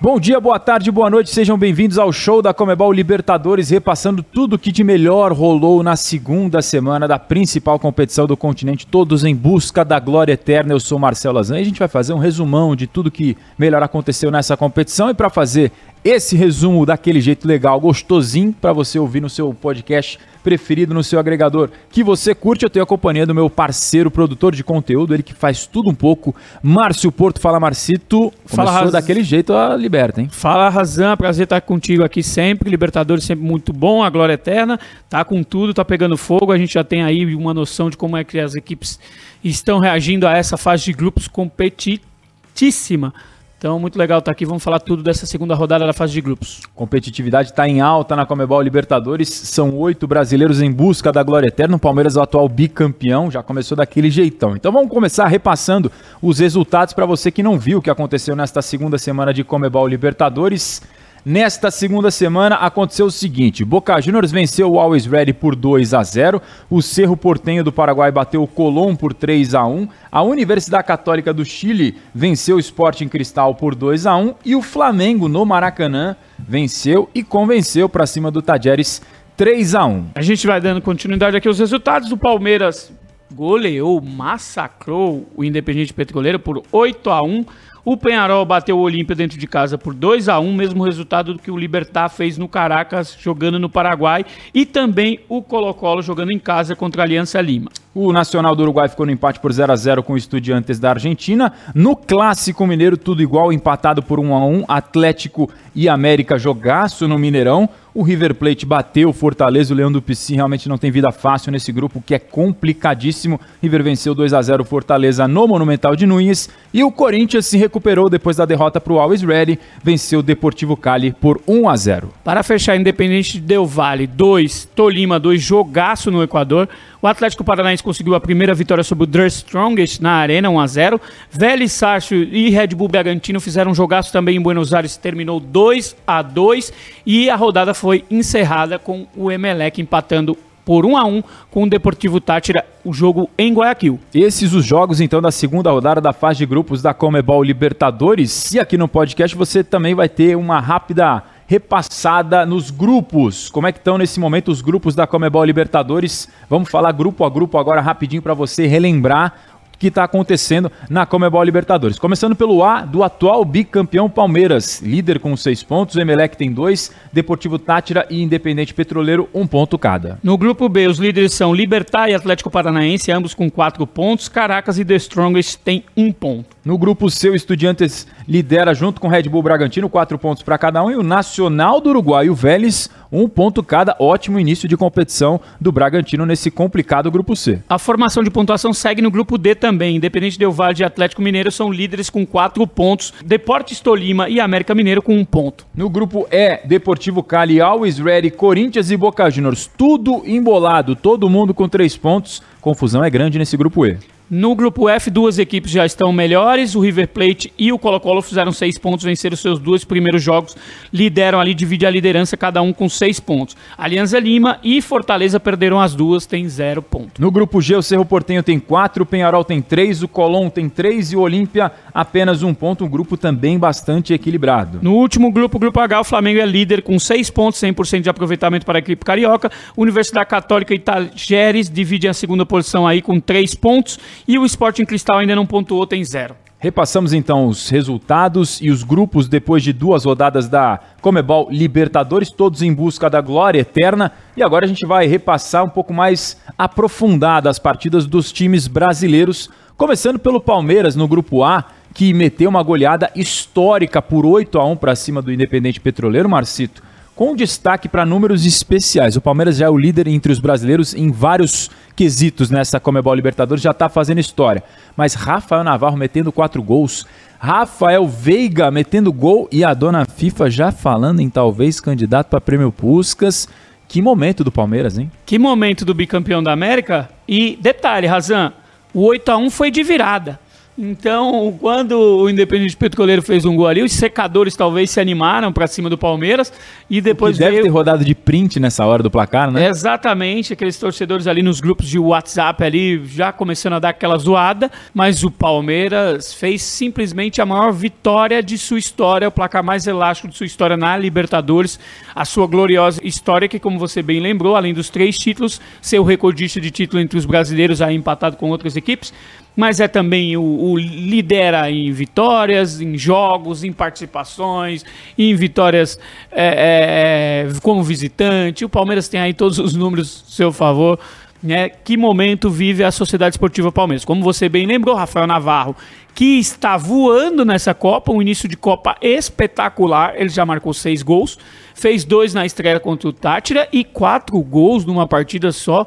Bom dia, boa tarde, boa noite, sejam bem-vindos ao show da Comebol Libertadores, repassando tudo que de melhor rolou na segunda semana da principal competição do continente, todos em busca da glória eterna. Eu sou Marcelo Lazan e a gente vai fazer um resumão de tudo que melhor aconteceu nessa competição. E para fazer esse resumo daquele jeito legal, gostosinho, para você ouvir no seu podcast preferido, no seu agregador que você curte. Eu tenho a companhia do meu parceiro, produtor de conteúdo, ele que faz tudo um pouco, Márcio Porto. Fala, Marcito. Fala, Começou daquele jeito a liberta, hein? Fala, Razan. Prazer estar contigo aqui sempre. Libertadores sempre muito bom, a glória eterna. Tá com tudo, tá pegando fogo. A gente já tem aí uma noção de como é que as equipes estão reagindo a essa fase de grupos competitíssima. Então, muito legal estar aqui. Vamos falar tudo dessa segunda rodada da fase de grupos. Competitividade está em alta na Comebol Libertadores. São oito brasileiros em busca da glória eterna. O Palmeiras o atual bicampeão. Já começou daquele jeitão. Então vamos começar repassando os resultados para você que não viu o que aconteceu nesta segunda semana de Comebol Libertadores. Nesta segunda semana aconteceu o seguinte: Boca Juniors venceu o Always Ready por 2 a 0, o Cerro Portenho do Paraguai bateu o Colón por 3 a 1, a Universidade Católica do Chile venceu o Sporting Cristal por 2 a 1 e o Flamengo no Maracanã venceu e convenceu para cima do Tajeres 3 a 1. A gente vai dando continuidade aqui aos resultados do Palmeiras. Goleou, massacrou o Independente Petroleiro por 8 a 1. O Penharol bateu o Olímpia dentro de casa por 2 a 1 mesmo resultado do que o Libertar fez no Caracas, jogando no Paraguai, e também o Colo-Colo jogando em casa contra a Aliança Lima. O Nacional do Uruguai ficou no empate por 0 a 0 com o Estudiantes da Argentina. No Clássico Mineiro, tudo igual, empatado por 1 a 1 Atlético e América jogaço no Mineirão. O River Plate bateu o Fortaleza, o Leão do Pici realmente não tem vida fácil nesse grupo que é complicadíssimo. River venceu 2 a 0 Fortaleza no Monumental de Nunes e o Corinthians se recuperou depois da derrota para o Always Ready, venceu o Deportivo Cali por 1 a 0. Para fechar, Independente Del Vale 2, Tolima 2, jogaço no Equador. O Atlético Paranaense conseguiu a primeira vitória sobre o The Strongest na Arena, 1 a 0. Vélez Sarsfield e Red Bull Bragantino fizeram um jogaço também em Buenos Aires, terminou 2 a 2 e a rodada foi encerrada com o Emelec empatando por 1 a 1 com o Deportivo Tátira, o jogo em Guayaquil. Esses os jogos então da segunda rodada da fase de grupos da Comebol Libertadores. E aqui no podcast você também vai ter uma rápida repassada nos grupos. Como é que estão nesse momento os grupos da Comebol Libertadores? Vamos falar grupo a grupo agora rapidinho para você relembrar que está acontecendo na Comebol Libertadores. Começando pelo A, do atual bicampeão Palmeiras, líder com seis pontos, o Emelec tem dois, Deportivo Tátira e Independente Petroleiro, um ponto cada. No grupo B, os líderes são Libertar e Atlético Paranaense, ambos com quatro pontos, Caracas e The Strongest têm um ponto. No grupo C, o Estudiantes lidera junto com o Red Bull Bragantino, quatro pontos para cada um, e o Nacional do Uruguai e o Vélez, um ponto cada. Ótimo início de competição do Bragantino nesse complicado grupo C. A formação de pontuação segue no grupo D também. Independente Del Valle e Atlético Mineiro são líderes com quatro pontos, Deportes Tolima e América Mineiro com um ponto. No grupo E, Deportivo Cali, Always Ready, Corinthians e Boca Juniors, tudo embolado, todo mundo com três pontos. Confusão é grande nesse grupo E. No grupo F, duas equipes já estão melhores. O River Plate e o Colo-Colo fizeram seis pontos, venceram seus dois primeiros jogos, lideram ali, dividem a liderança, cada um com seis pontos. Alianza Lima e Fortaleza perderam as duas, tem zero pontos. No grupo G, o Cerro Portenho tem quatro, o Penharol tem três, o Colón tem três e o Olímpia apenas um ponto. Um grupo também bastante equilibrado. No último grupo, grupo H, o Flamengo é líder com seis pontos, 100% de aproveitamento para a equipe carioca. Universidade Católica e Tajeres dividem a segunda posição aí com três pontos. E o Sporting Cristal ainda não pontuou, tem zero. Repassamos então os resultados e os grupos depois de duas rodadas da Comebol Libertadores, todos em busca da glória eterna. E agora a gente vai repassar um pouco mais aprofundada as partidas dos times brasileiros, começando pelo Palmeiras no grupo A, que meteu uma goleada histórica por 8 a 1 para cima do Independente Petroleiro, Marcito com destaque para números especiais. O Palmeiras já é o líder entre os brasileiros em vários quesitos nessa Comebol Libertadores, já está fazendo história. Mas Rafael Navarro metendo quatro gols, Rafael Veiga metendo gol e a dona FIFA já falando em talvez candidato para prêmio Puscas. Que momento do Palmeiras, hein? Que momento do bicampeão da América. E detalhe, Razan, O 8 a 1 foi de virada. Então, quando o Independente Petroleiro fez um gol ali, os secadores talvez se animaram para cima do Palmeiras e depois que deve veio... ter rodado de print nessa hora do placar, né? Exatamente, aqueles torcedores ali nos grupos de WhatsApp ali já começando a dar aquela zoada, mas o Palmeiras fez simplesmente a maior vitória de sua história, o placar mais elástico de sua história na Libertadores, a sua gloriosa história que, como você bem lembrou, além dos três títulos, ser o recordista de título entre os brasileiros aí empatado com outras equipes, mas é também o, o, lidera em vitórias, em jogos, em participações, em vitórias é, é, como visitante. O Palmeiras tem aí todos os números a seu favor. Né? Que momento vive a Sociedade Esportiva Palmeiras? Como você bem lembrou, Rafael Navarro, que está voando nessa Copa, um início de Copa espetacular. Ele já marcou seis gols, fez dois na estreia contra o Tátira e quatro gols numa partida só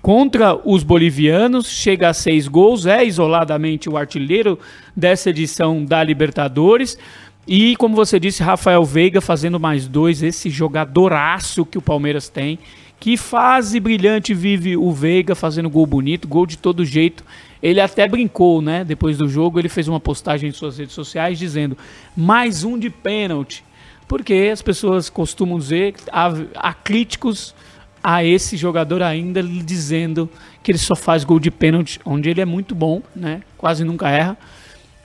contra os bolivianos, chega a seis gols, é isoladamente o artilheiro dessa edição da Libertadores. E, como você disse, Rafael Veiga fazendo mais dois, esse jogadoraço que o Palmeiras tem. Que fase brilhante vive o Veiga fazendo gol bonito, gol de todo jeito. Ele até brincou, né? Depois do jogo, ele fez uma postagem em suas redes sociais dizendo: mais um de pênalti. Porque as pessoas costumam dizer, há, há críticos a esse jogador ainda dizendo que ele só faz gol de pênalti, onde ele é muito bom, né? Quase nunca erra.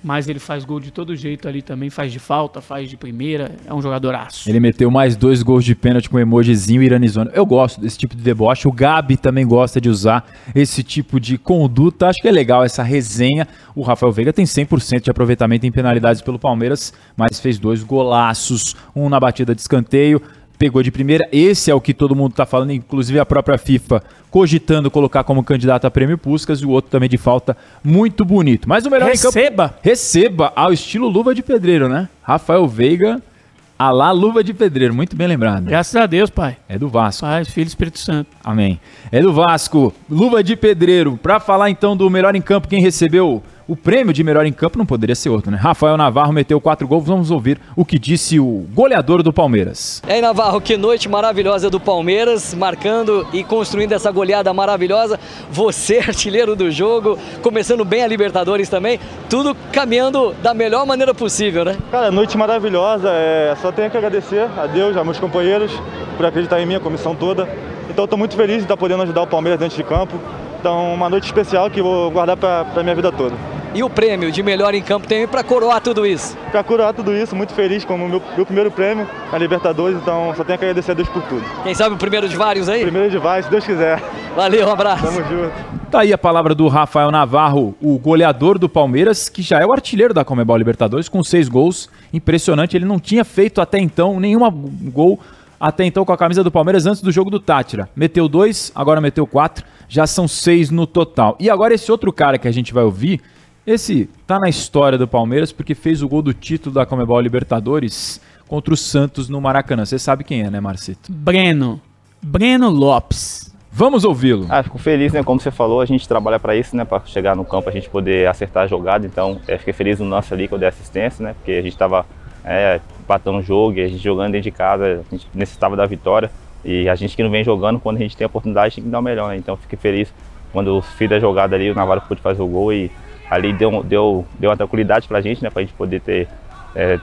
Mas ele faz gol de todo jeito ali também, faz de falta, faz de primeira, é um jogadoraço. Ele meteu mais dois gols de pênalti com emojizinho iranizando. Eu gosto desse tipo de deboche, o Gabi também gosta de usar esse tipo de conduta. Acho que é legal essa resenha. O Rafael Veiga tem 100% de aproveitamento em penalidades pelo Palmeiras, mas fez dois golaços, um na batida de escanteio pegou de primeira. Esse é o que todo mundo está falando, inclusive a própria FIFA cogitando colocar como candidato a prêmio Puskas e o outro também de falta muito bonito. Mas o melhor receba. Campo, receba ao estilo luva de pedreiro, né? Rafael Veiga, a lá luva de pedreiro, muito bem lembrado. Graças a Deus, pai. É do Vasco. Pai, Filho Espírito Santo. Amém. É do Vasco, luva de pedreiro. Para falar então do melhor em campo, quem recebeu o prêmio de melhor em campo não poderia ser outro, né? Rafael Navarro meteu quatro gols. Vamos ouvir o que disse o goleador do Palmeiras. E aí, Navarro, que noite maravilhosa do Palmeiras, marcando e construindo essa goleada maravilhosa. Você, artilheiro do jogo, começando bem a Libertadores também. Tudo caminhando da melhor maneira possível, né? Cara, noite maravilhosa. É... Só tenho que agradecer a Deus, a meus companheiros, por acreditar em mim, a comissão toda. Então, estou muito feliz de estar podendo ajudar o Palmeiras dentro de campo. Então, uma noite especial que vou guardar para a minha vida toda. E o prêmio de melhor em campo tem para coroar tudo isso? Para coroar tudo isso, muito feliz com o meu, meu, primeiro prêmio na Libertadores, então só tenho que agradecer a Deus por tudo. Quem sabe o primeiro de vários aí? Primeiro de vários, se Deus quiser. Valeu, um abraço. Tamo junto. Tá aí a palavra do Rafael Navarro, o goleador do Palmeiras, que já é o artilheiro da Comebol Libertadores, com seis gols. Impressionante, ele não tinha feito até então nenhum gol até então com a camisa do Palmeiras antes do jogo do Tátira. Meteu dois, agora meteu quatro, já são seis no total. E agora esse outro cara que a gente vai ouvir, esse tá na história do Palmeiras porque fez o gol do título da Comebol Libertadores contra o Santos no Maracanã. Você sabe quem é, né, Marcito? Breno. Breno Lopes. Vamos ouvi-lo. Ah, fico feliz, né? Como você falou, a gente trabalha para isso, né? Para chegar no campo, a gente poder acertar a jogada. Então, é, fiquei feliz no nosso ali que eu dei assistência, né? Porque a gente estava é, empatando o jogo e a gente jogando dentro de casa, a gente necessitava da vitória. E a gente que não vem jogando, quando a gente tem a oportunidade, tem que dar o melhor, né? Então, fiquei feliz quando fiz a jogada ali, o Navarro pôde fazer o gol e ali deu, deu, deu uma tranquilidade pra gente, né? Pra gente poder ter é,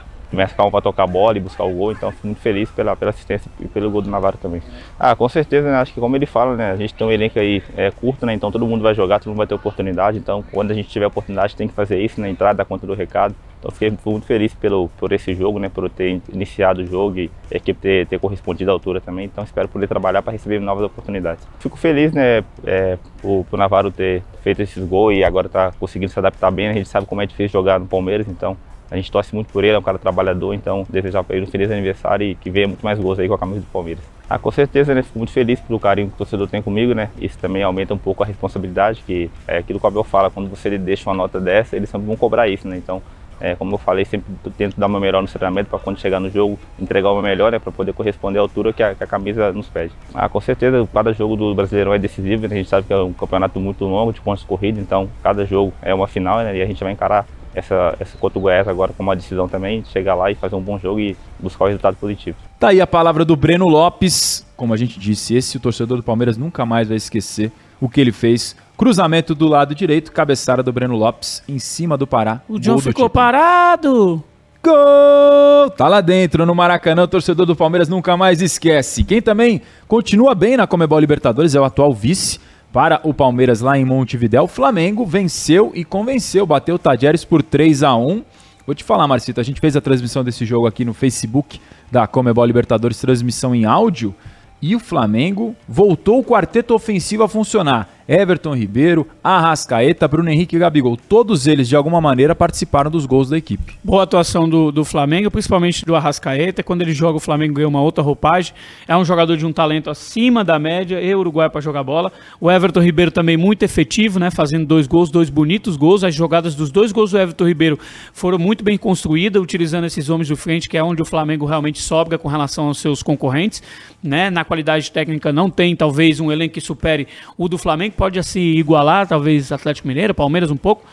calma para tocar a bola e buscar o gol. Então, fico muito feliz pela, pela assistência e pelo gol do Navarro também. Ah, com certeza, né? Acho que como ele fala, né? A gente tem um elenco aí é, curto, né? Então todo mundo vai jogar, todo mundo vai ter oportunidade. Então, quando a gente tiver oportunidade, tem que fazer isso, né? Entrar, dar conta do recado. Então, fiquei muito feliz pelo, por esse jogo, né? Por ter iniciado o jogo e a equipe ter, ter correspondido à altura também. Então, espero poder trabalhar para receber novas oportunidades. Fico feliz, né? É, por, por Navarro ter feito esses gols e agora tá conseguindo se adaptar bem. A gente sabe como é difícil jogar no Palmeiras, então a gente torce muito por ele, é um cara trabalhador, então desejar para ele um feliz aniversário e que venha muito mais gols aí com a camisa do Palmeiras. Ah, com certeza, né? Fico muito feliz pelo carinho que o torcedor tem comigo, né? Isso também aumenta um pouco a responsabilidade, que é aquilo que o Abel fala, quando você deixa uma nota dessa, eles sempre vão cobrar isso, né? Então, é, como eu falei, sempre tento dar meu melhor no treinamento para quando chegar no jogo entregar meu melhor, né, para poder corresponder à altura que a, que a, camisa nos pede. Ah, com certeza, cada jogo do Brasileirão é decisivo, né? a gente sabe que é um campeonato muito longo, de pontos corridos, então cada jogo é uma final né, e a gente vai encarar essa, essa contra o Goiás agora com uma decisão também, chegar lá e fazer um bom jogo e buscar o resultado positivo. Tá aí a palavra do Breno Lopes. Como a gente disse, esse o torcedor do Palmeiras nunca mais vai esquecer o que ele fez Cruzamento do lado direito, cabeçada do Breno Lopes em cima do Pará. O John ficou parado. Gol! Tá lá dentro, no Maracanã, o torcedor do Palmeiras nunca mais esquece. Quem também continua bem na Comebol Libertadores é o atual vice para o Palmeiras lá em Montevidéu. O Flamengo venceu e convenceu, bateu o Tajeres por 3 a 1 Vou te falar, Marcito, a gente fez a transmissão desse jogo aqui no Facebook da Comebol Libertadores, transmissão em áudio, e o Flamengo voltou o quarteto ofensivo a funcionar. Everton Ribeiro, Arrascaeta, Bruno Henrique e Gabigol. Todos eles, de alguma maneira, participaram dos gols da equipe. Boa atuação do, do Flamengo, principalmente do Arrascaeta. Quando ele joga, o Flamengo ganha uma outra roupagem. É um jogador de um talento acima da média e Uruguai para jogar bola. O Everton Ribeiro também muito efetivo, né? Fazendo dois gols, dois bonitos gols. As jogadas dos dois gols do Everton Ribeiro foram muito bem construídas, utilizando esses homens do frente, que é onde o Flamengo realmente sobra com relação aos seus concorrentes. Né? Na qualidade técnica não tem, talvez, um elenco que supere o do Flamengo. Pode assim igualar, talvez Atlético Mineiro, Palmeiras um pouco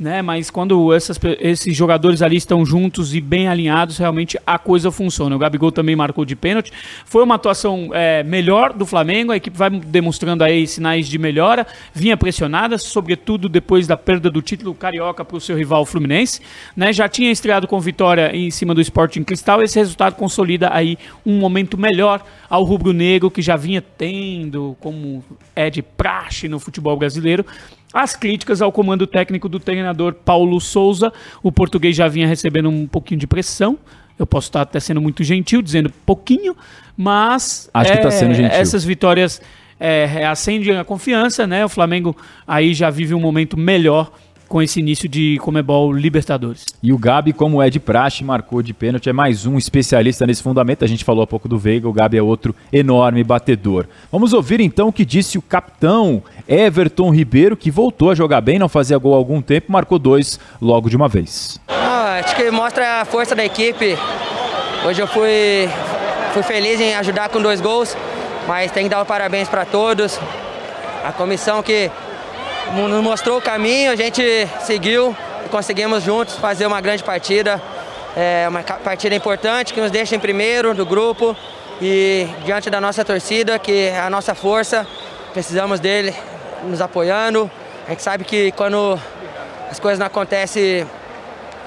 né? Mas quando essas, esses jogadores ali estão juntos e bem alinhados, realmente a coisa funciona. O Gabigol também marcou de pênalti. Foi uma atuação é, melhor do Flamengo, a equipe vai demonstrando aí sinais de melhora, vinha pressionada, sobretudo depois da perda do título carioca para o seu rival Fluminense, né? Já tinha estreado com vitória em cima do Sporting Cristal, esse resultado consolida aí um momento melhor ao rubro-negro que já vinha tendo, como é de praxe no futebol brasileiro, as críticas ao comando técnico do treinador Paulo Souza. O português já vinha recebendo um pouquinho de pressão. Eu posso estar até sendo muito gentil, dizendo pouquinho, mas Acho que tá sendo gentil. essas vitórias é, acendem a confiança, né? O Flamengo aí já vive um momento melhor com esse início de Comebol Libertadores. E o Gabi, como é de praxe, marcou de pênalti, é mais um especialista nesse fundamento. A gente falou há pouco do Veiga, o Gabi é outro enorme batedor. Vamos ouvir então o que disse o capitão Everton Ribeiro, que voltou a jogar bem, não fazia gol há algum tempo, marcou dois logo de uma vez. Ah, acho que mostra a força da equipe. Hoje eu fui, fui feliz em ajudar com dois gols, mas tem que dar os parabéns para todos. A comissão que nos mostrou o caminho, a gente seguiu e conseguimos juntos fazer uma grande partida. É uma partida importante que nos deixa em primeiro do grupo e diante da nossa torcida, que é a nossa força, precisamos dele nos apoiando. A gente sabe que quando as coisas não acontecem,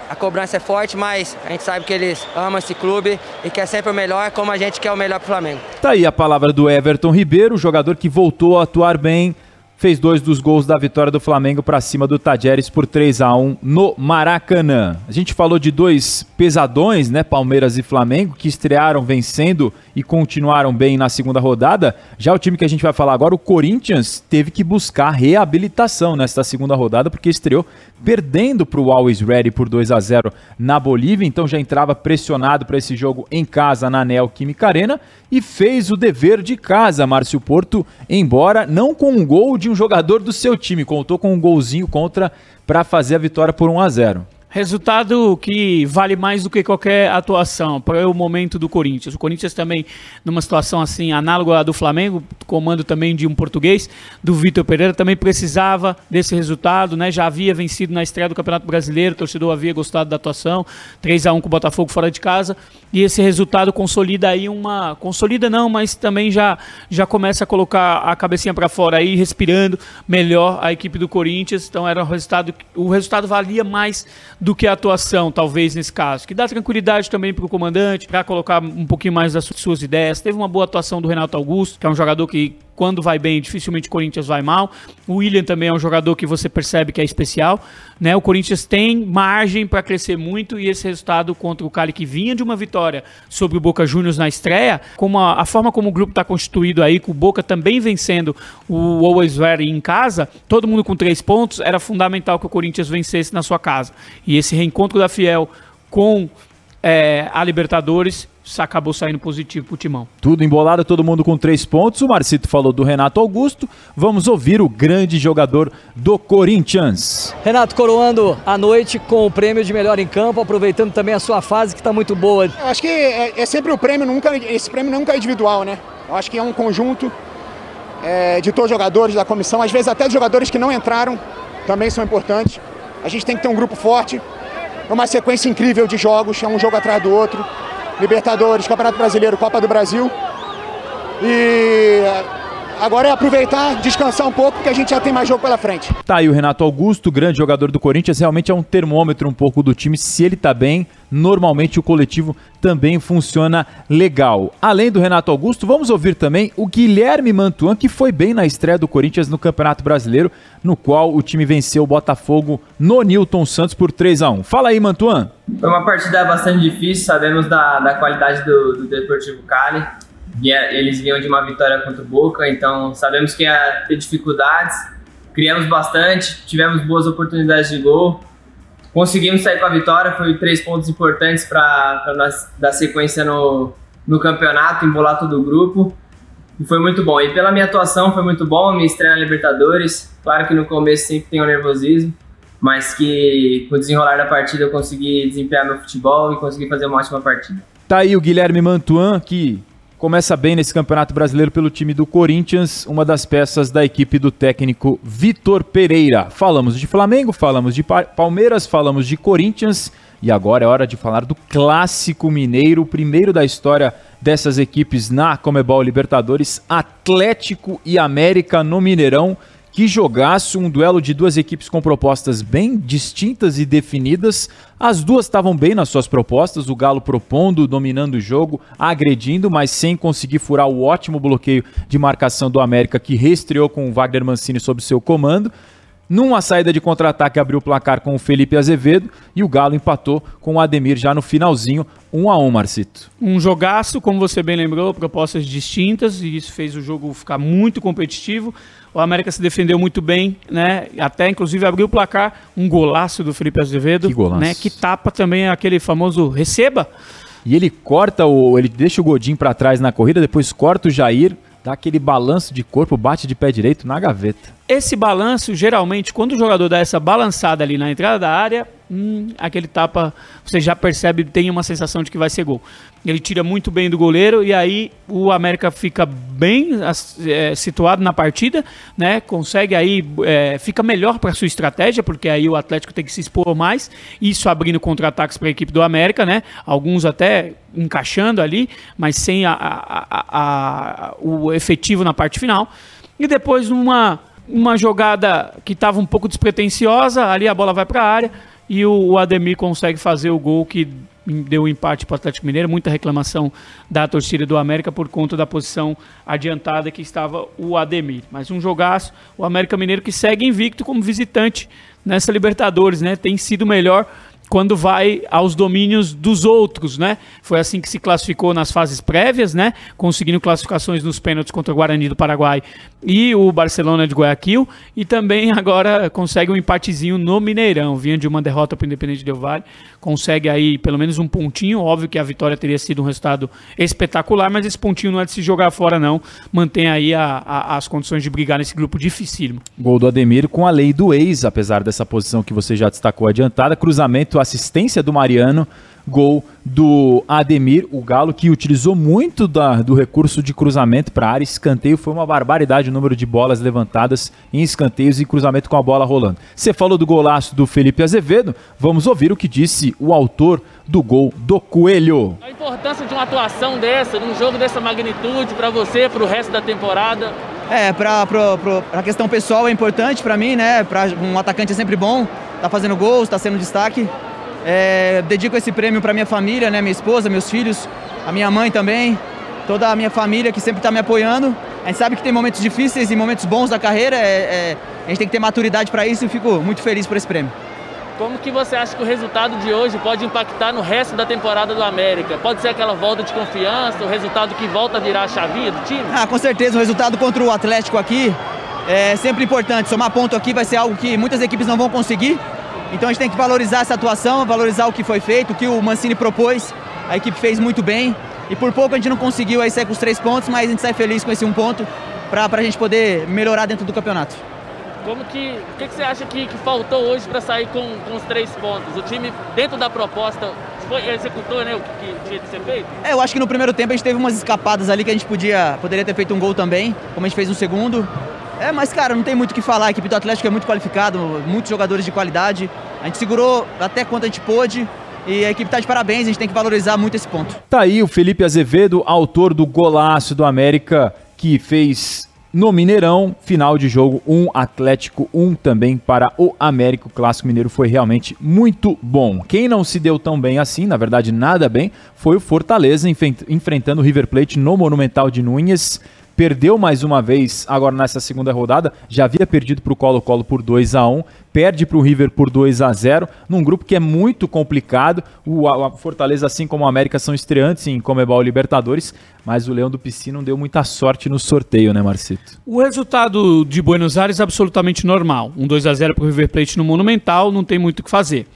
a cobrança é forte, mas a gente sabe que eles amam esse clube e quer sempre o melhor, como a gente quer o melhor para o Flamengo. Tá aí a palavra do Everton Ribeiro, jogador que voltou a atuar bem fez dois dos gols da vitória do Flamengo para cima do Tajeres por 3 a 1 no Maracanã. A gente falou de dois pesadões, né, Palmeiras e Flamengo, que estrearam vencendo e continuaram bem na segunda rodada. Já o time que a gente vai falar agora, o Corinthians, teve que buscar reabilitação nesta segunda rodada porque estreou perdendo para o Always Ready por 2 a 0 na Bolívia, então já entrava pressionado para esse jogo em casa na Neoquímica Arena e fez o dever de casa, Márcio Porto, embora não com um gol de um jogador do seu time, contou com um golzinho contra para fazer a vitória por 1 a 0. Resultado que vale mais do que qualquer atuação para o momento do Corinthians. O Corinthians também, numa situação assim, análoga à do Flamengo, comando também de um português, do Vitor Pereira, também precisava desse resultado, né? Já havia vencido na estreia do Campeonato Brasileiro, o torcedor havia gostado da atuação, 3 a 1 com o Botafogo fora de casa, e esse resultado consolida aí uma. Consolida não, mas também já, já começa a colocar a cabecinha para fora aí, respirando melhor a equipe do Corinthians. Então era um resultado. O resultado valia mais do que a atuação, talvez, nesse caso. Que dá tranquilidade também para o comandante, para colocar um pouquinho mais das suas ideias. Teve uma boa atuação do Renato Augusto, que é um jogador que quando vai bem, dificilmente o Corinthians vai mal. O William também é um jogador que você percebe que é especial. Né? O Corinthians tem margem para crescer muito e esse resultado contra o Cali, que vinha de uma vitória sobre o Boca Juniors na estreia, como a, a forma como o grupo está constituído aí, com o Boca também vencendo o Always Ready em casa, todo mundo com três pontos, era fundamental que o Corinthians vencesse na sua casa. E esse reencontro da Fiel com é, a Libertadores acabou saindo positivo pro Timão. Tudo embolado, todo mundo com três pontos. O Marcito falou do Renato Augusto. Vamos ouvir o grande jogador do Corinthians. Renato coroando a noite com o prêmio de melhor em campo, aproveitando também a sua fase que está muito boa. Eu acho que é, é, sempre o prêmio, nunca, esse prêmio nunca é individual, né? Eu acho que é um conjunto é, de todos os jogadores da comissão, às vezes até de jogadores que não entraram também são importantes. A gente tem que ter um grupo forte, é uma sequência incrível de jogos, é um jogo atrás do outro. Libertadores, Campeonato Brasileiro, Copa do Brasil. E Agora é aproveitar, descansar um pouco, porque a gente já tem mais jogo pela frente. Tá aí o Renato Augusto, grande jogador do Corinthians, realmente é um termômetro um pouco do time. Se ele tá bem, normalmente o coletivo também funciona legal. Além do Renato Augusto, vamos ouvir também o Guilherme Mantuan, que foi bem na estreia do Corinthians no Campeonato Brasileiro, no qual o time venceu o Botafogo no Newton Santos por 3 a 1 Fala aí, Mantuan. Foi uma partida bastante difícil, sabemos da, da qualidade do, do Deportivo Cali eles vinham de uma vitória contra o Boca, então sabemos que ia ter dificuldades. Criamos bastante, tivemos boas oportunidades de gol, conseguimos sair com a vitória. Foi três pontos importantes para dar sequência no, no campeonato, embolar todo o grupo. E foi muito bom. E pela minha atuação foi muito bom, minha estreia na Libertadores. Claro que no começo sempre tem o nervosismo, mas que com o desenrolar da partida eu consegui desempenhar meu futebol e consegui fazer uma ótima partida. Tá aí o Guilherme Mantuan, que começa bem nesse Campeonato Brasileiro pelo time do Corinthians, uma das peças da equipe do técnico Vitor Pereira. Falamos de Flamengo, falamos de Palmeiras, falamos de Corinthians e agora é hora de falar do clássico mineiro, o primeiro da história dessas equipes na Comebol Libertadores, Atlético e América no Mineirão. Que jogaço, um duelo de duas equipes com propostas bem distintas e definidas. As duas estavam bem nas suas propostas, o Galo propondo, dominando o jogo, agredindo, mas sem conseguir furar o ótimo bloqueio de marcação do América que reestreou com o Wagner Mancini sob seu comando. Numa saída de contra-ataque abriu o placar com o Felipe Azevedo e o Galo empatou com o Ademir já no finalzinho, 1 a 1 Marcito. Um jogaço, como você bem lembrou, propostas distintas e isso fez o jogo ficar muito competitivo. O América se defendeu muito bem, né? Até inclusive abriu o placar, um golaço do Felipe Azevedo, que golaço. né? Que tapa também aquele famoso receba. E ele corta o, ele deixa o Godinho para trás na corrida, depois corta o Jair, dá aquele balanço de corpo, bate de pé direito na gaveta. Esse balanço, geralmente, quando o jogador dá essa balançada ali na entrada da área, hum, aquele tapa, você já percebe, tem uma sensação de que vai ser gol. Ele tira muito bem do goleiro e aí o América fica bem é, situado na partida, né? Consegue aí, é, fica melhor para sua estratégia, porque aí o Atlético tem que se expor mais, isso abrindo contra-ataques para a equipe do América, né? Alguns até encaixando ali, mas sem a, a, a, o efetivo na parte final. E depois uma, uma jogada que estava um pouco despretensiosa, ali a bola vai para a área e o, Ademir consegue fazer o gol que deu empate para o Atlético Mineiro, muita reclamação da torcida do América por conta da posição adiantada que estava o Ademir. Mas um jogaço, o América Mineiro que segue invicto como visitante nessa Libertadores, né? Tem sido melhor quando vai aos domínios dos outros, né? Foi assim que se classificou nas fases prévias, né? Conseguindo classificações nos pênaltis contra o Guarani do Paraguai e o Barcelona de Guayaquil e também agora consegue um empatezinho no Mineirão, vinha de uma derrota para o Independente Del Valle, consegue aí pelo menos um pontinho, óbvio que a vitória teria sido um resultado espetacular, mas esse pontinho não é de se jogar fora não, mantém aí a, a, as condições de brigar nesse grupo dificílimo. Gol do Ademir com a lei do ex, apesar dessa posição que você já destacou adiantada, cruzamento assistência do Mariano, gol do Ademir, o Galo que utilizou muito da, do recurso de cruzamento para área, escanteio, foi uma barbaridade o número de bolas levantadas em escanteios e cruzamento com a bola rolando. Você falou do golaço do Felipe Azevedo, vamos ouvir o que disse o autor do gol do Coelho. A importância de uma atuação dessa, num jogo dessa magnitude para você, para o resto da temporada? É, para a questão pessoal é importante para mim, né? Para um atacante é sempre bom, tá fazendo gols, tá sendo destaque. É, dedico esse prêmio para minha família, né, minha esposa, meus filhos, a minha mãe também, toda a minha família que sempre está me apoiando. A gente sabe que tem momentos difíceis e momentos bons da carreira, é, é, a gente tem que ter maturidade para isso e fico muito feliz por esse prêmio. Como que você acha que o resultado de hoje pode impactar no resto da temporada do América? Pode ser aquela volta de confiança, o resultado que volta a virar a chavinha do time? Ah, com certeza, o resultado contra o Atlético aqui é sempre importante. Somar ponto aqui vai ser algo que muitas equipes não vão conseguir. Então a gente tem que valorizar essa atuação, valorizar o que foi feito, o que o Mancini propôs. A equipe fez muito bem. E por pouco a gente não conseguiu aí sair com os três pontos, mas a gente sai feliz com esse um ponto para a gente poder melhorar dentro do campeonato. Como que, o que, que você acha que, que faltou hoje para sair com, com, os três pontos? O time, dentro da proposta, foi, executou né, o que, que, tinha de ser feito? É, eu acho que no primeiro tempo a gente teve umas escapadas ali que a gente podia, poderia ter feito um gol também, como a gente fez no segundo. É, mas cara, não tem muito o que falar. A equipe do Atlético é muito qualificada, muitos jogadores de qualidade. A gente segurou até quanto a gente pôde. E a equipe está de parabéns, a gente tem que valorizar muito esse ponto. Tá aí o Felipe Azevedo, autor do golaço do América, que fez no Mineirão. Final de jogo 1 Atlético 1 também para o América. O Clássico Mineiro foi realmente muito bom. Quem não se deu tão bem assim, na verdade nada bem, foi o Fortaleza enfrentando o River Plate no Monumental de Núñez perdeu mais uma vez agora nessa segunda rodada, já havia perdido para o Colo-Colo por 2 a 1 perde para o River por 2 a 0 num grupo que é muito complicado. O Fortaleza, assim como o América, são estreantes em Comebol Libertadores, mas o Leão do Piscina não deu muita sorte no sorteio, né, Marcito? O resultado de Buenos Aires é absolutamente normal. Um 2 a 0 para o River Plate no Monumental, não tem muito o que fazer.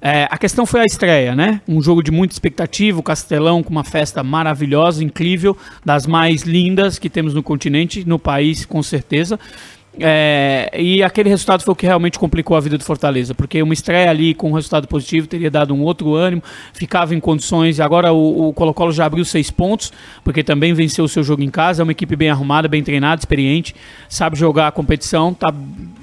É, a questão foi a estreia, né? Um jogo de muita expectativa, o Castelão com uma festa maravilhosa, incrível, das mais lindas que temos no continente, no país, com certeza. É, e aquele resultado foi o que realmente complicou a vida do Fortaleza, porque uma estreia ali com um resultado positivo teria dado um outro ânimo, ficava em condições. Agora o Colo-Colo já abriu seis pontos, porque também venceu o seu jogo em casa. É uma equipe bem arrumada, bem treinada, experiente, sabe jogar a competição, tá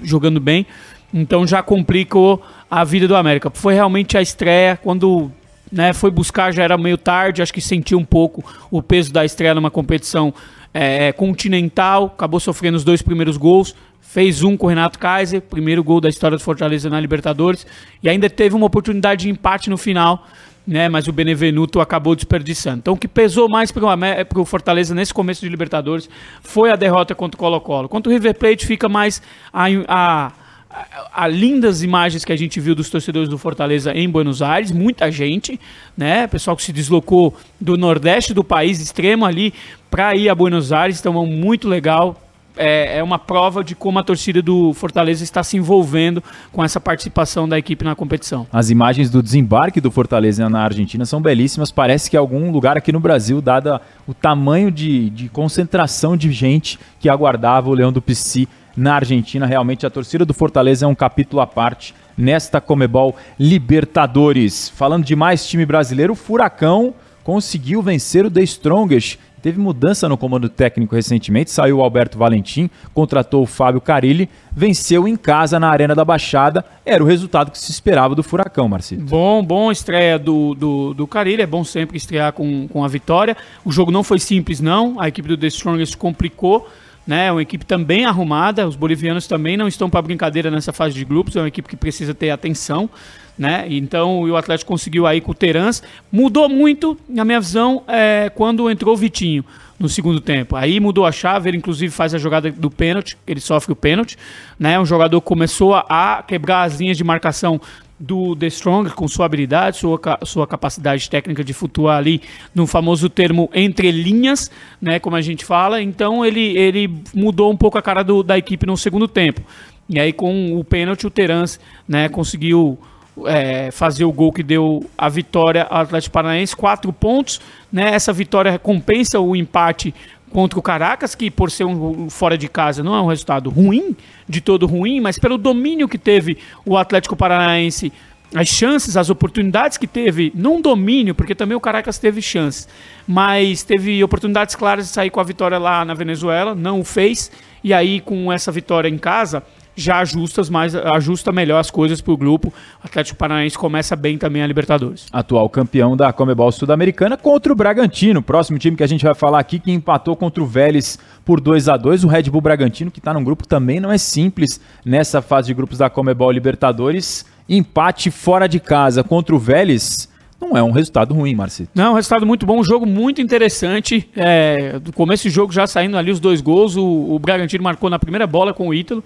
jogando bem. Então já complicou a vida do América. Foi realmente a estreia, quando né, foi buscar já era meio tarde, acho que sentiu um pouco o peso da estreia numa competição é, continental, acabou sofrendo os dois primeiros gols, fez um com o Renato Kaiser, primeiro gol da história do Fortaleza na Libertadores, e ainda teve uma oportunidade de empate no final, né, mas o Benevenuto acabou desperdiçando. Então o que pesou mais para o Fortaleza nesse começo de Libertadores foi a derrota contra o Colo-Colo. Contra o River Plate fica mais a, a a, lindas imagens que a gente viu dos torcedores do Fortaleza em Buenos Aires, muita gente, né? Pessoal que se deslocou do nordeste do país, extremo ali, para ir a Buenos Aires, então muito legal. É, é, uma prova de como a torcida do Fortaleza está se envolvendo com essa participação da equipe na competição. As imagens do desembarque do Fortaleza na Argentina são belíssimas. Parece que algum lugar aqui no Brasil, dada o tamanho de, de concentração de gente que aguardava o Leão do Pici na Argentina. Realmente a torcida do Fortaleza é um capítulo à parte nesta Comebol Libertadores. Falando de mais time brasileiro, o Furacão conseguiu vencer o The Strongest. Teve mudança no comando técnico recentemente, saiu o Alberto Valentim, contratou o Fábio Carilli, venceu em casa na Arena da Baixada. Era o resultado que se esperava do Furacão, Marcito. Bom, bom estreia do, do, do Carilli, é bom sempre estrear com, com a vitória. O jogo não foi simples, não. A equipe do The Strongest complicou né? É uma equipe também arrumada. Os bolivianos também não estão para brincadeira nessa fase de grupos. É uma equipe que precisa ter atenção, né? Então o Atlético conseguiu aí com o Terans. Mudou muito, na minha visão, é, quando entrou o Vitinho no segundo tempo. Aí mudou a chave, ele inclusive faz a jogada do pênalti, ele sofre o pênalti, né? Um jogador começou a quebrar as linhas de marcação do The Strong, com sua habilidade, sua, sua capacidade técnica de flutuar ali no famoso termo entre linhas, né, como a gente fala. Então ele, ele mudou um pouco a cara do, da equipe no segundo tempo. E aí com o pênalti o Terence né, conseguiu é, fazer o gol que deu a vitória ao Atlético Paranaense, quatro pontos. Né, essa vitória compensa o empate contra o Caracas, que por ser um fora de casa não é um resultado ruim, de todo ruim, mas pelo domínio que teve o Atlético Paranaense, as chances, as oportunidades que teve, não domínio, porque também o Caracas teve chances, mas teve oportunidades claras de sair com a vitória lá na Venezuela, não o fez, e aí com essa vitória em casa, já ajustas mais, ajusta melhor as coisas para o grupo. O Atlético Paranaense começa bem também a Libertadores. Atual campeão da Comebol Sul-Americana contra o Bragantino, próximo time que a gente vai falar aqui que empatou contra o Vélez por 2 a 2 O Red Bull Bragantino, que está num grupo também não é simples nessa fase de grupos da Comebol Libertadores. Empate fora de casa contra o Vélez não é um resultado ruim, Marcito. Não, um resultado muito bom, um jogo muito interessante. É, do começo do jogo já saindo ali os dois gols, o, o Bragantino marcou na primeira bola com o Ítalo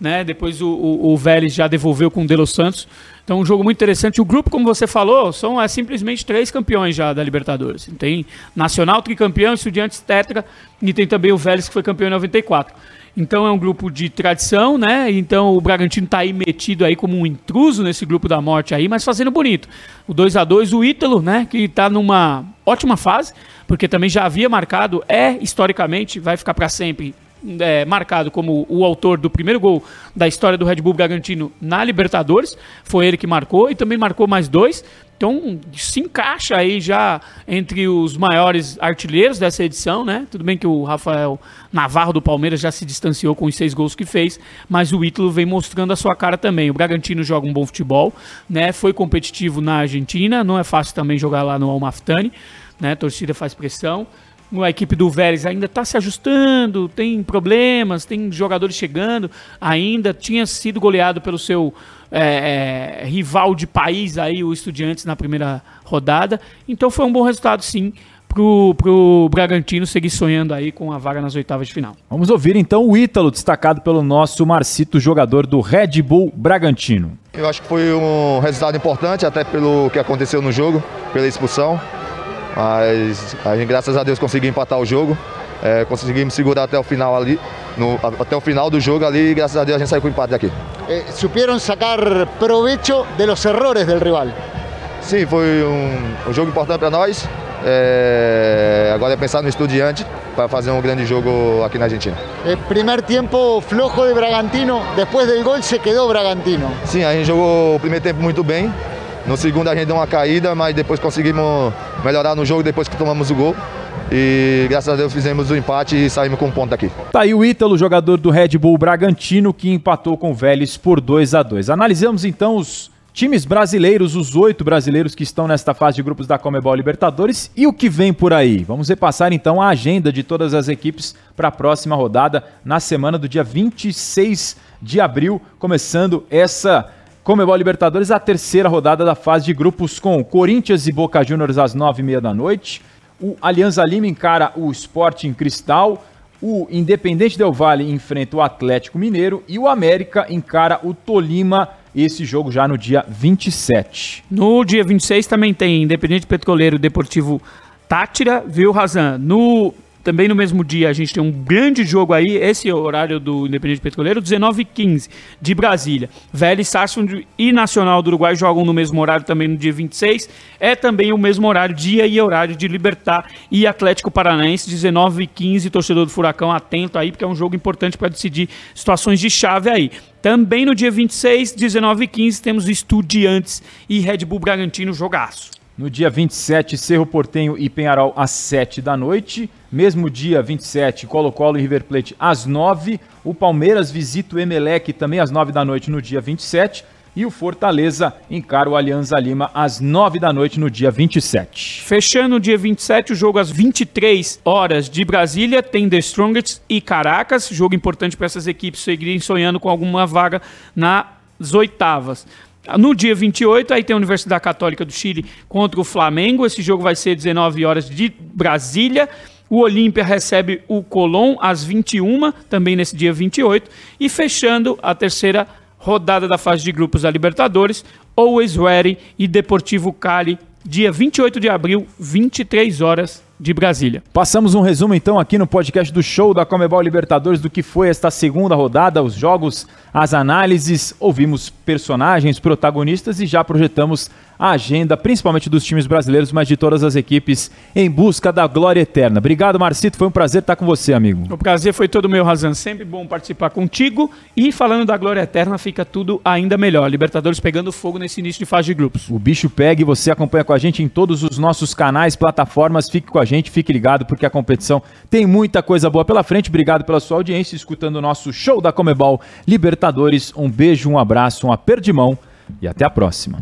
né? Depois o, o, o Vélez já devolveu com o Delo Santos. Então, um jogo muito interessante. O grupo, como você falou, são é, simplesmente três campeões já da Libertadores. Tem Nacional, tricampeão, Estudiantes, Tetra, e tem também o Vélez, que foi campeão em 94. Então é um grupo de tradição, né? Então o Bragantino está aí metido aí como um intruso nesse grupo da morte aí, mas fazendo bonito. O 2 a 2 o Ítalo, né? Que está numa ótima fase, porque também já havia marcado, é historicamente, vai ficar para sempre é, marcado como o autor do primeiro gol da história do Red Bull Bragantino na Libertadores. Foi ele que marcou e também marcou mais dois. Então se encaixa aí já entre os maiores artilheiros dessa edição, né? Tudo bem que o Rafael Navarro do Palmeiras já se distanciou com os seis gols que fez, mas o Ítalo vem mostrando a sua cara também. O Bragantino joga um bom futebol, né? Foi competitivo na Argentina, não é fácil também jogar lá no Almaftani, né? A torcida faz pressão. A equipe do Vélez ainda está se ajustando, tem problemas, tem jogadores chegando ainda. Tinha sido goleado pelo seu é, é, rival de país aí, o Estudiantes, na primeira rodada. Então foi um bom resultado, sim, pro, pro Bragantino seguir sonhando aí com a vaga nas oitavas de final. Vamos ouvir então o Ítalo, destacado pelo nosso Marcito, jogador do Red Bull Bragantino. Eu acho que foi um resultado importante, até pelo que aconteceu no jogo, pela expulsão. Mas a gente, graças a Deus, conseguiu empatar o jogo. É, conseguimos segurar até o final ali, no, até o final do jogo ali, e graças a Deus a gente saiu com o empate daqui. Eh, supieron sacar provecho de los errores del rival. Sim, foi um, um jogo importante para nós. É, agora é pensar no Estudiante para fazer um grande jogo aqui na Argentina. El primer tiempo flojo de Bragantino, después del gol se quedó Bragantino. Sim, a gente jogou o primeiro tempo muito bem. No segundo a gente deu uma caída, mas depois conseguimos melhorar no jogo depois que tomamos o gol. E graças a Deus fizemos o empate e saímos com um ponto aqui. Tá aí o Ítalo, jogador do Red Bull Bragantino, que empatou com o Vélez por 2 a 2 Analisamos então os times brasileiros, os oito brasileiros que estão nesta fase de grupos da Comebol Libertadores e o que vem por aí. Vamos repassar então a agenda de todas as equipes para a próxima rodada na semana do dia 26 de abril, começando essa Comebol Libertadores, a terceira rodada da fase de grupos com Corinthians e Boca Juniors às nove e meia da noite. O Alianza Lima encara o Sporting Cristal. O Independente Del Valle enfrenta o Atlético Mineiro. E o América encara o Tolima. Esse jogo já no dia 27. No dia 26 também tem Independente Petroleiro Deportivo Tátira, viu, Razan? No também no mesmo dia a gente tem um grande jogo aí, esse é o horário do Independente Petroleiro, 19h15 de Brasília. Vélez, Sarsfield e Nacional do Uruguai jogam no mesmo horário também no dia 26. É também o mesmo horário, dia e horário de Libertar e Atlético Paranaense, 19h15. Torcedor do Furacão, atento aí, porque é um jogo importante para decidir situações de chave aí. Também no dia 26, 19h15, temos Estudiantes e Red Bull Bragantino, jogaço. No dia 27, Cerro Portenho e Penharol às 7 da noite. Mesmo dia 27, Colo-Colo e River Plate às 9. O Palmeiras visita o Emelec também às 9 da noite no dia 27. E o Fortaleza encara o Alianza Lima às 9 da noite no dia 27. Fechando o dia 27, o jogo às 23 horas de Brasília tem The Strongest e Caracas, jogo importante para essas equipes seguirem sonhando com alguma vaga nas oitavas. No dia 28, aí tem a Universidade Católica do Chile contra o Flamengo. Esse jogo vai ser 19 horas de Brasília. O Olímpia recebe o Colón às 21, também nesse dia 28. E fechando a terceira rodada da fase de grupos da Libertadores, Always Ready e Deportivo Cali, dia 28 de abril, 23 horas de Brasília. Passamos um resumo então aqui no podcast do show da Comebol Libertadores do que foi esta segunda rodada, os jogos, as análises, ouvimos personagens, protagonistas e já projetamos a agenda, principalmente dos times brasileiros, mas de todas as equipes em busca da glória eterna. Obrigado, Marcito, foi um prazer estar com você, amigo. O prazer foi todo meu, Razan. Sempre bom participar contigo. E falando da glória eterna, fica tudo ainda melhor. Libertadores pegando fogo nesse início de fase de grupos. O bicho pega e você acompanha com a gente em todos os nossos canais, plataformas. Fique com a gente, fique ligado, porque a competição tem muita coisa boa pela frente. Obrigado pela sua audiência, escutando o nosso show da Comebol Libertadores. Um beijo, um abraço, um aperto de mão e até a próxima.